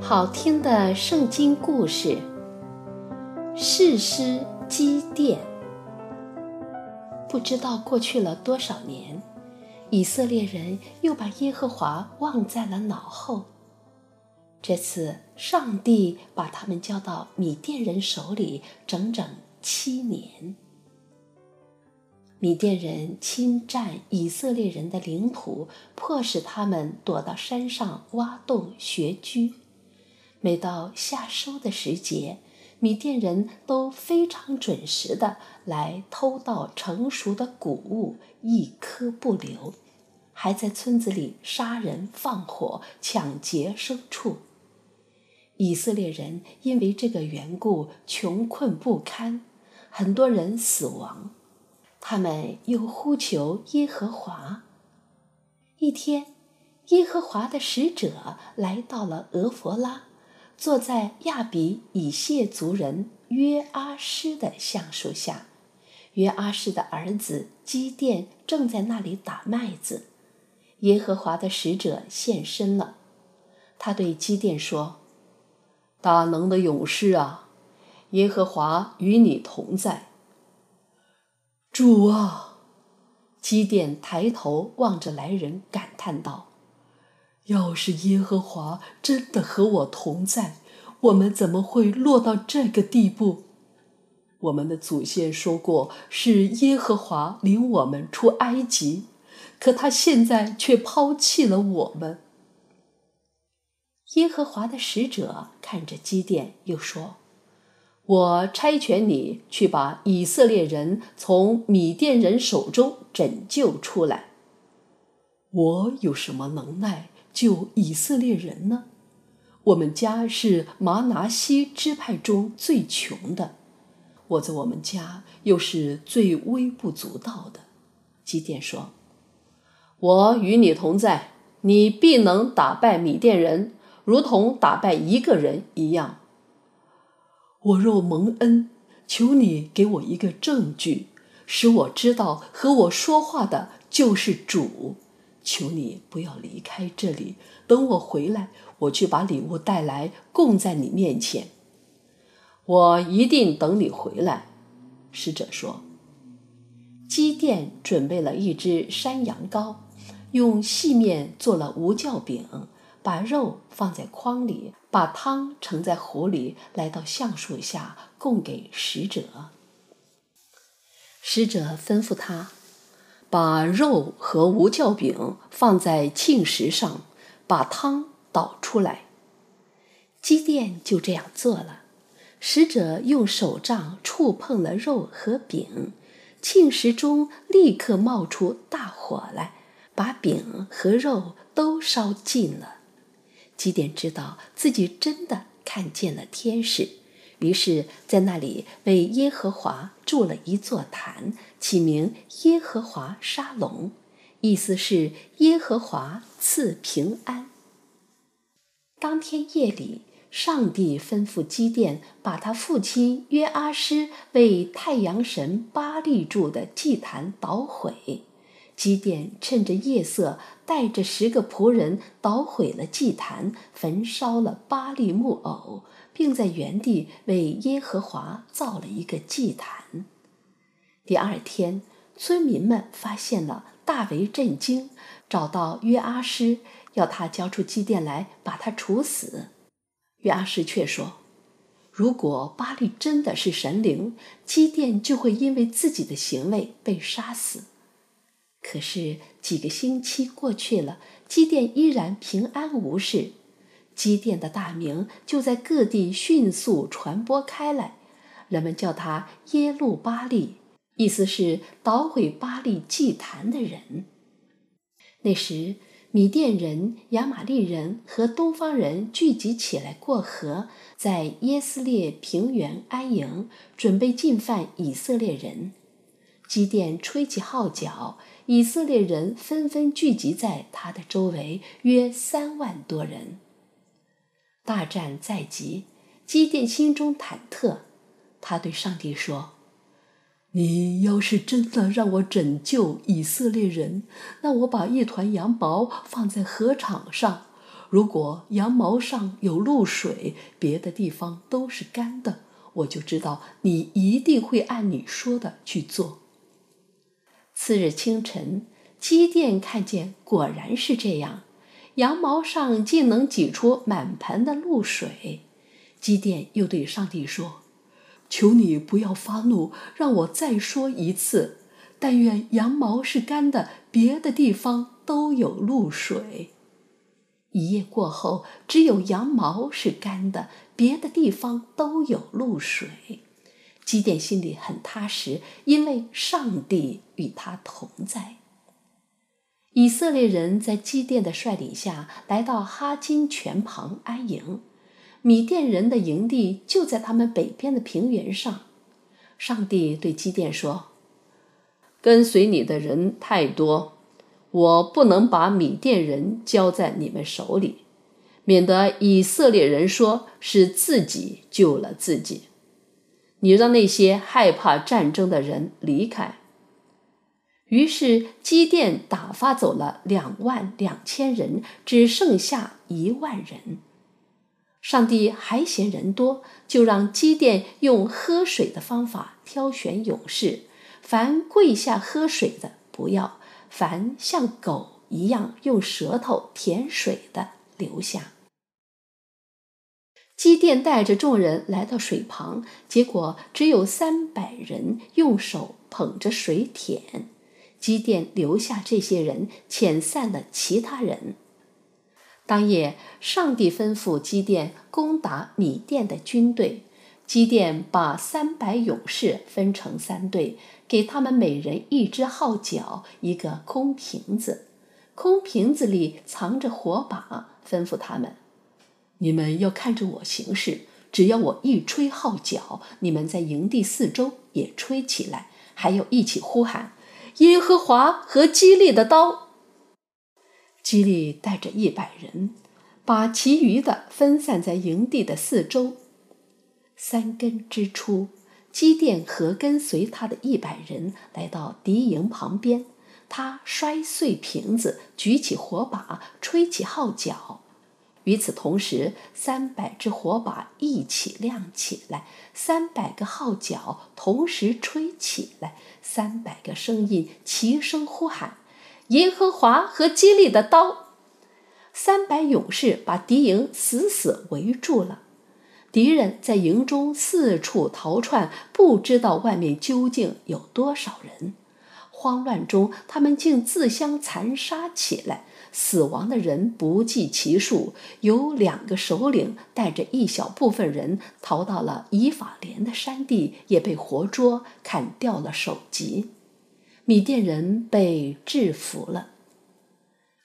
好听的圣经故事，士师基甸。不知道过去了多少年，以色列人又把耶和华忘在了脑后。这次，上帝把他们交到米甸人手里，整整七年。米甸人侵占以色列人的领土，迫使他们躲到山上挖洞穴居。每到夏收的时节，米甸人都非常准时地来偷盗成熟的谷物，一颗不留，还在村子里杀人放火，抢劫牲畜。以色列人因为这个缘故穷困不堪，很多人死亡。他们又呼求耶和华。一天，耶和华的使者来到了俄弗拉。坐在亚比以谢族人约阿施的橡树下，约阿施的儿子基甸正在那里打麦子。耶和华的使者现身了，他对基甸说：“大能的勇士啊，耶和华与你同在。”主啊，基甸抬头望着来人，感叹道。要是耶和华真的和我同在，我们怎么会落到这个地步？我们的祖先说过，是耶和华领我们出埃及，可他现在却抛弃了我们。耶和华的使者看着基甸，又说：“我差遣你去把以色列人从米甸人手中拯救出来。我有什么能耐？”救以色列人呢？我们家是麻拿西支派中最穷的，我在我们家又是最微不足道的。基甸说：“我与你同在，你必能打败米甸人，如同打败一个人一样。我若蒙恩，求你给我一个证据，使我知道和我说话的就是主。”求你不要离开这里，等我回来，我去把礼物带来，供在你面前。我一定等你回来。使者说。基甸准备了一只山羊羔，用细面做了无酵饼，把肉放在筐里，把汤盛在壶里，来到橡树下供给使者。使者吩咐他。把肉和无酵饼放在磬石上，把汤倒出来。机电就这样做了。使者用手杖触碰了肉和饼，磬石中立刻冒出大火来，把饼和肉都烧尽了。基甸知道自己真的看见了天使。于是，在那里为耶和华筑了一座坛，起名耶和华沙龙，意思是耶和华赐平安。当天夜里，上帝吩咐基甸把他父亲约阿施为太阳神巴力筑的祭坛捣毁。基甸趁着夜色，带着十个仆人捣毁了祭坛，焚烧了巴力木偶，并在原地为耶和华造了一个祭坛。第二天，村民们发现了，大为震惊，找到约阿施，要他交出基甸来，把他处死。约阿施却说：“如果巴力真的是神灵，基甸就会因为自己的行为被杀死。”可是几个星期过去了，基甸依然平安无事。基甸的大名就在各地迅速传播开来，人们叫他耶路巴力，意思是捣毁巴力祭坛的人。那时，米甸人、亚玛力人和东方人聚集起来过河，在耶斯列平原安营，准备进犯以色列人。基甸吹起号角。以色列人纷纷聚集在他的周围，约三万多人。大战在即，基甸心中忐忑。他对上帝说：“你要是真的让我拯救以色列人，那我把一团羊毛放在禾场上；如果羊毛上有露水，别的地方都是干的，我就知道你一定会按你说的去做。”次日清晨，基甸看见果然是这样，羊毛上竟能挤出满盆的露水。基甸又对上帝说：“求你不要发怒，让我再说一次。但愿羊毛是干的，别的地方都有露水。”一夜过后，只有羊毛是干的，别的地方都有露水。基甸心里很踏实，因为上帝与他同在。以色列人在基甸的率领下来到哈金泉旁安营，米甸人的营地就在他们北边的平原上。上帝对基甸说：“跟随你的人太多，我不能把米甸人交在你们手里，免得以色列人说是自己救了自己。”你让那些害怕战争的人离开。于是基甸打发走了两万两千人，只剩下一万人。上帝还嫌人多，就让基甸用喝水的方法挑选勇士，凡跪下喝水的不要，凡像狗一样用舌头舔水的留下。基甸带着众人来到水旁，结果只有三百人用手捧着水舔。基甸留下这些人，遣散了其他人。当夜，上帝吩咐基甸攻打米甸的军队。基甸把三百勇士分成三队，给他们每人一只号角，一个空瓶子，空瓶子里藏着火把，吩咐他们。你们要看着我行事，只要我一吹号角，你们在营地四周也吹起来，还要一起呼喊：“耶和华和基利的刀。”基利带着一百人，把其余的分散在营地的四周。三更之初，基甸和跟随他的一百人来到敌营旁边，他摔碎瓶子，举起火把，吹起号角。与此同时，三百只火把一起亮起来，三百个号角同时吹起来，三百个声音齐声呼喊：“耶和华和基利的刀！”三百勇士把敌营死死围住了，敌人在营中四处逃窜，不知道外面究竟有多少人。慌乱中，他们竟自相残杀起来。死亡的人不计其数，有两个首领带着一小部分人逃到了以法莲的山地，也被活捉，砍掉了首级。米甸人被制服了。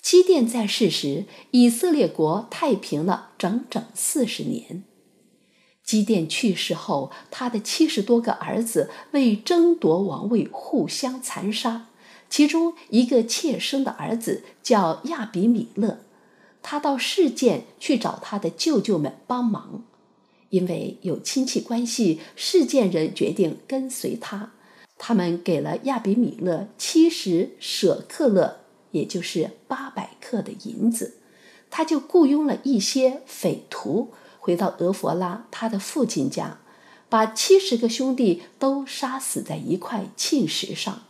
基甸在世时，以色列国太平了整整四十年。基甸去世后，他的七十多个儿子为争夺王位互相残杀。其中一个妾生的儿子叫亚比米勒，他到示剑去找他的舅舅们帮忙，因为有亲戚关系，示剑人决定跟随他。他们给了亚比米勒七十舍克勒，也就是八百克的银子，他就雇佣了一些匪徒，回到俄弗拉他的父亲家，把七十个兄弟都杀死在一块磬石上。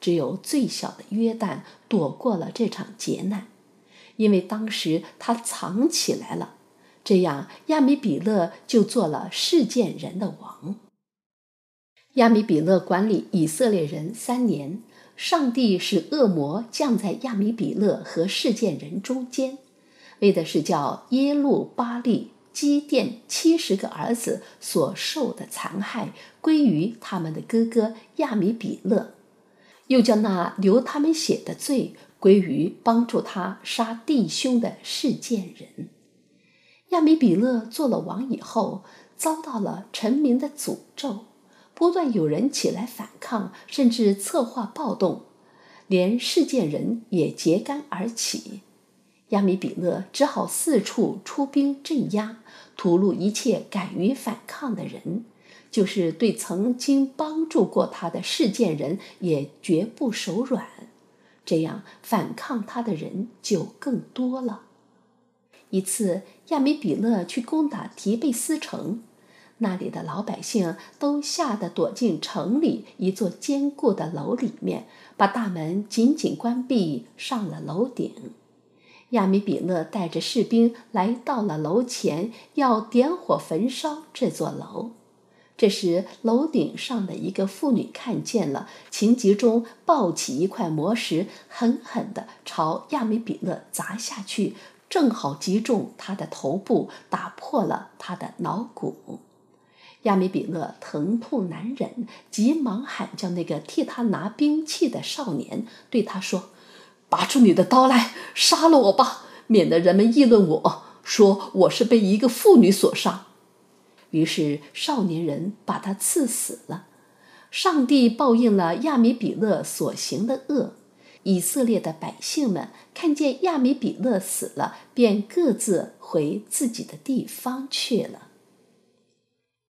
只有最小的约旦躲过了这场劫难，因为当时他藏起来了。这样，亚米比勒就做了事件人的王。亚米比勒管理以色列人三年，上帝使恶魔降在亚米比勒和事件人中间，为的是叫耶路巴力、基甸七十个儿子所受的残害归于他们的哥哥亚米比勒。又将那流他们血的罪归于帮助他杀弟兄的事件人。亚米比勒做了王以后，遭到了臣民的诅咒，不断有人起来反抗，甚至策划暴动，连事件人也揭竿而起。亚米比勒只好四处出兵镇压，屠戮一切敢于反抗的人。就是对曾经帮助过他的事件人也绝不手软，这样反抗他的人就更多了。一次，亚米比勒去攻打提贝斯城，那里的老百姓都吓得躲进城里一座坚固的楼里面，把大门紧紧关闭，上了楼顶。亚米比勒带着士兵来到了楼前，要点火焚烧这座楼。这时，楼顶上的一个妇女看见了，情急中抱起一块魔石，狠狠地朝亚米比勒砸下去，正好击中他的头部，打破了他的脑骨。亚米比勒疼痛难忍，急忙喊叫那个替他拿兵器的少年，对他说：“拔出你的刀来，杀了我吧，免得人们议论我说我是被一个妇女所杀。”于是少年人把他刺死了。上帝报应了亚米比勒所行的恶。以色列的百姓们看见亚米比勒死了，便各自回自己的地方去了。